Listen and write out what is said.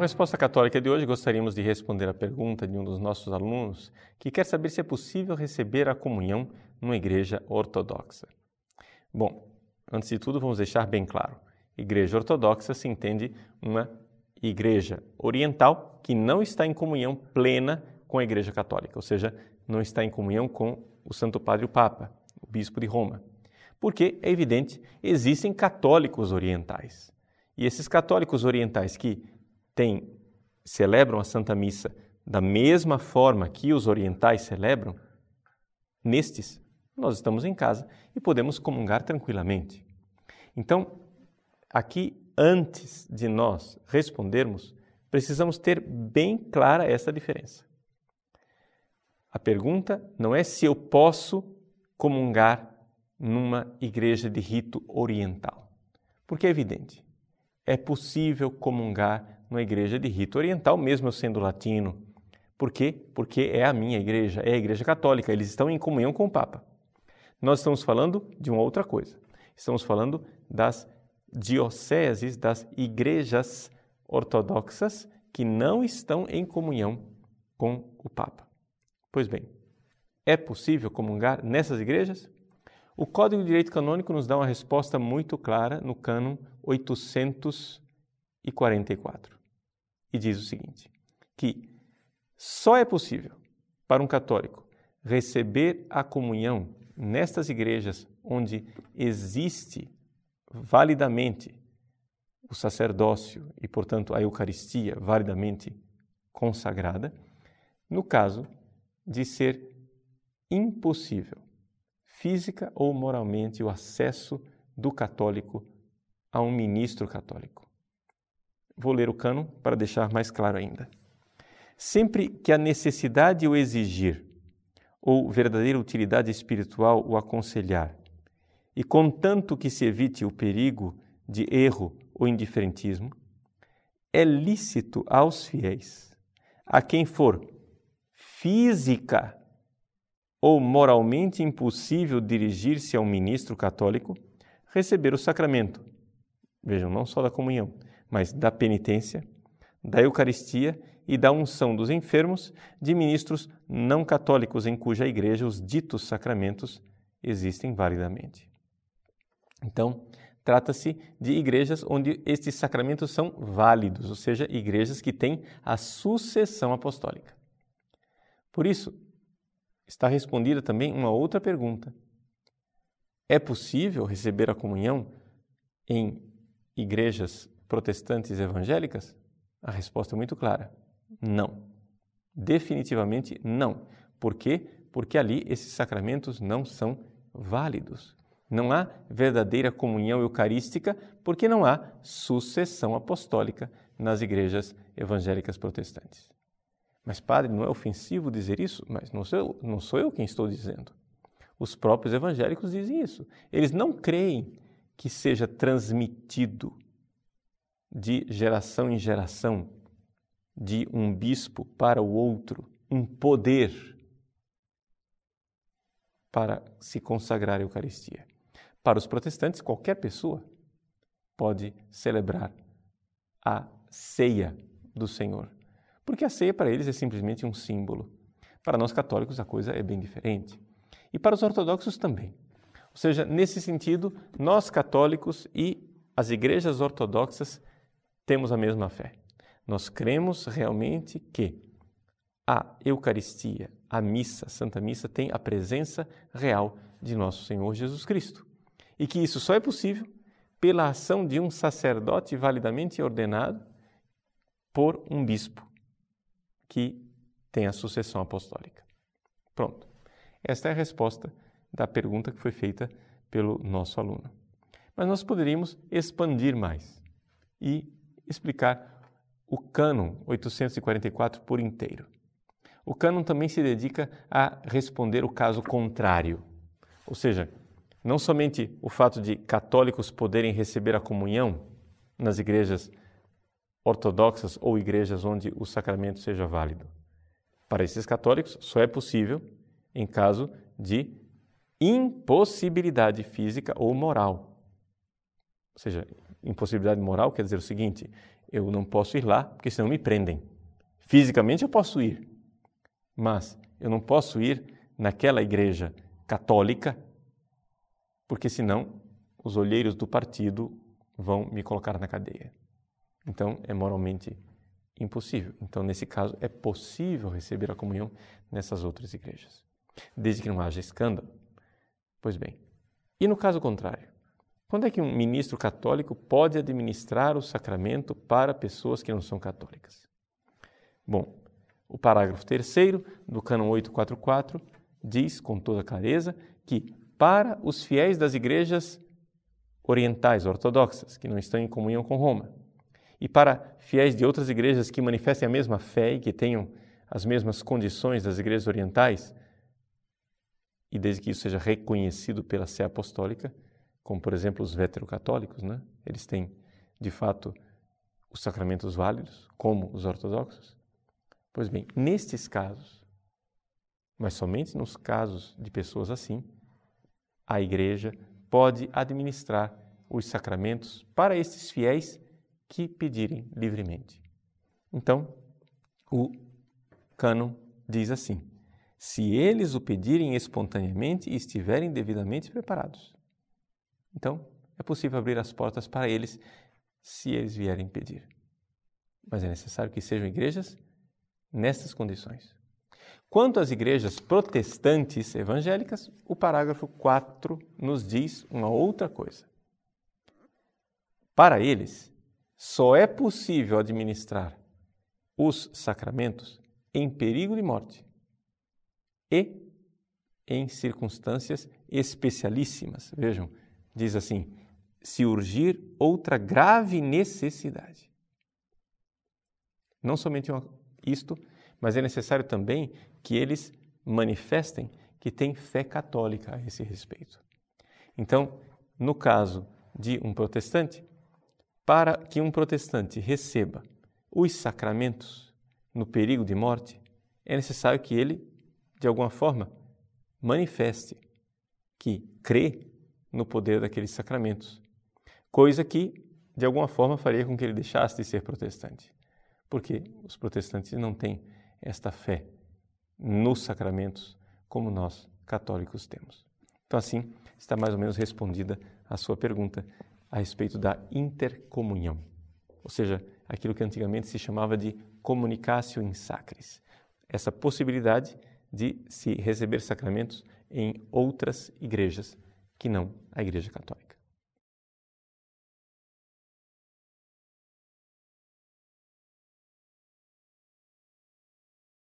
resposta católica de hoje, gostaríamos de responder a pergunta de um dos nossos alunos que quer saber se é possível receber a comunhão numa igreja ortodoxa. Bom, antes de tudo, vamos deixar bem claro: igreja ortodoxa se entende uma igreja oriental que não está em comunhão plena com a igreja católica, ou seja, não está em comunhão com o Santo Padre o Papa, o bispo de Roma. Porque, é evidente, existem católicos orientais. E esses católicos orientais que têm, celebram a Santa Missa da mesma forma que os orientais celebram, nestes nós estamos em casa e podemos comungar tranquilamente. Então, aqui, antes de nós respondermos, precisamos ter bem clara essa diferença. A pergunta não é se eu posso comungar numa igreja de rito oriental, porque é evidente, é possível comungar numa igreja de rito oriental, mesmo eu sendo latino. Por quê? Porque é a minha igreja, é a igreja católica, eles estão em comunhão com o Papa. Nós estamos falando de uma outra coisa. Estamos falando das dioceses, das igrejas ortodoxas que não estão em comunhão com o Papa. Pois bem, é possível comungar nessas igrejas? O Código de Direito Canônico nos dá uma resposta muito clara no cânon 844 e diz o seguinte: que só é possível para um católico receber a comunhão nestas igrejas onde existe validamente o sacerdócio e, portanto, a Eucaristia validamente consagrada, no caso de ser impossível, física ou moralmente, o acesso do católico a um ministro católico. Vou ler o cano para deixar mais claro ainda. Sempre que a necessidade o exigir, ou verdadeira utilidade espiritual o aconselhar, e contanto que se evite o perigo de erro ou indiferentismo, é lícito aos fiéis, a quem for física ou moralmente impossível dirigir-se a um ministro católico, receber o sacramento. Vejam, não só da comunhão, mas da penitência, da Eucaristia e da unção dos enfermos de ministros não católicos em cuja igreja os ditos sacramentos existem validamente. Então, trata-se de igrejas onde estes sacramentos são válidos, ou seja, igrejas que têm a sucessão apostólica. Por isso, está respondida também uma outra pergunta. É possível receber a comunhão em igrejas protestantes evangélicas? A resposta é muito clara: não. Definitivamente não. Por quê? Porque ali esses sacramentos não são válidos. Não há verdadeira comunhão eucarística porque não há sucessão apostólica nas igrejas evangélicas protestantes. Mas, padre, não é ofensivo dizer isso? Mas não sou, não sou eu quem estou dizendo. Os próprios evangélicos dizem isso. Eles não creem que seja transmitido de geração em geração, de um bispo para o outro, um poder para se consagrar à Eucaristia. Para os protestantes, qualquer pessoa pode celebrar a ceia do Senhor, porque a ceia para eles é simplesmente um símbolo. Para nós católicos, a coisa é bem diferente. E para os ortodoxos também. Ou seja, nesse sentido, nós católicos e as igrejas ortodoxas temos a mesma fé. Nós cremos realmente que a Eucaristia, a missa, a Santa Missa, tem a presença real de nosso Senhor Jesus Cristo. E que isso só é possível pela ação de um sacerdote validamente ordenado por um bispo que tem a sucessão apostólica. Pronto. Esta é a resposta da pergunta que foi feita pelo nosso aluno. Mas nós poderíamos expandir mais e explicar o cânon 844 por inteiro. O cânon também se dedica a responder o caso contrário, ou seja, não somente o fato de católicos poderem receber a comunhão nas igrejas ortodoxas ou igrejas onde o sacramento seja válido. Para esses católicos, só é possível em caso de impossibilidade física ou moral. Ou seja, impossibilidade moral quer dizer o seguinte: eu não posso ir lá porque senão me prendem. Fisicamente eu posso ir, mas eu não posso ir naquela igreja católica porque senão os olheiros do partido vão me colocar na cadeia. Então é moralmente impossível. Então, nesse caso, é possível receber a comunhão nessas outras igrejas, desde que não haja escândalo. Pois bem, e no caso contrário? Quando é que um ministro católico pode administrar o sacramento para pessoas que não são católicas? Bom, o parágrafo 3 do cânon 844 diz com toda clareza que para os fiéis das igrejas orientais, ortodoxas, que não estão em comunhão com Roma, e para fiéis de outras igrejas que manifestem a mesma fé e que tenham as mesmas condições das igrejas orientais, e desde que isso seja reconhecido pela Sé Apostólica, como por exemplo os veterocatólicos, né? eles têm de fato os sacramentos válidos, como os ortodoxos. Pois bem, nestes casos, mas somente nos casos de pessoas assim, a igreja pode administrar os sacramentos para estes fiéis que pedirem livremente. Então, o cânon diz assim: se eles o pedirem espontaneamente e estiverem devidamente preparados. Então, é possível abrir as portas para eles se eles vierem pedir. Mas é necessário que sejam igrejas nessas condições. Quanto às igrejas protestantes evangélicas, o parágrafo 4 nos diz uma outra coisa. Para eles, só é possível administrar os sacramentos em perigo de morte e em circunstâncias especialíssimas. Vejam, diz assim: se urgir outra grave necessidade. Não somente isto, mas é necessário também que eles manifestem que têm fé católica a esse respeito. Então, no caso de um protestante, para que um protestante receba os sacramentos no perigo de morte, é necessário que ele, de alguma forma, manifeste que crê no poder daqueles sacramentos, coisa que, de alguma forma, faria com que ele deixasse de ser protestante, porque os protestantes não têm esta fé nos sacramentos como nós católicos temos. Então, assim, está mais ou menos respondida a sua pergunta a respeito da intercomunhão, ou seja, aquilo que antigamente se chamava de comunicatio in sacris, essa possibilidade de se receber sacramentos em outras igrejas que não a Igreja Católica.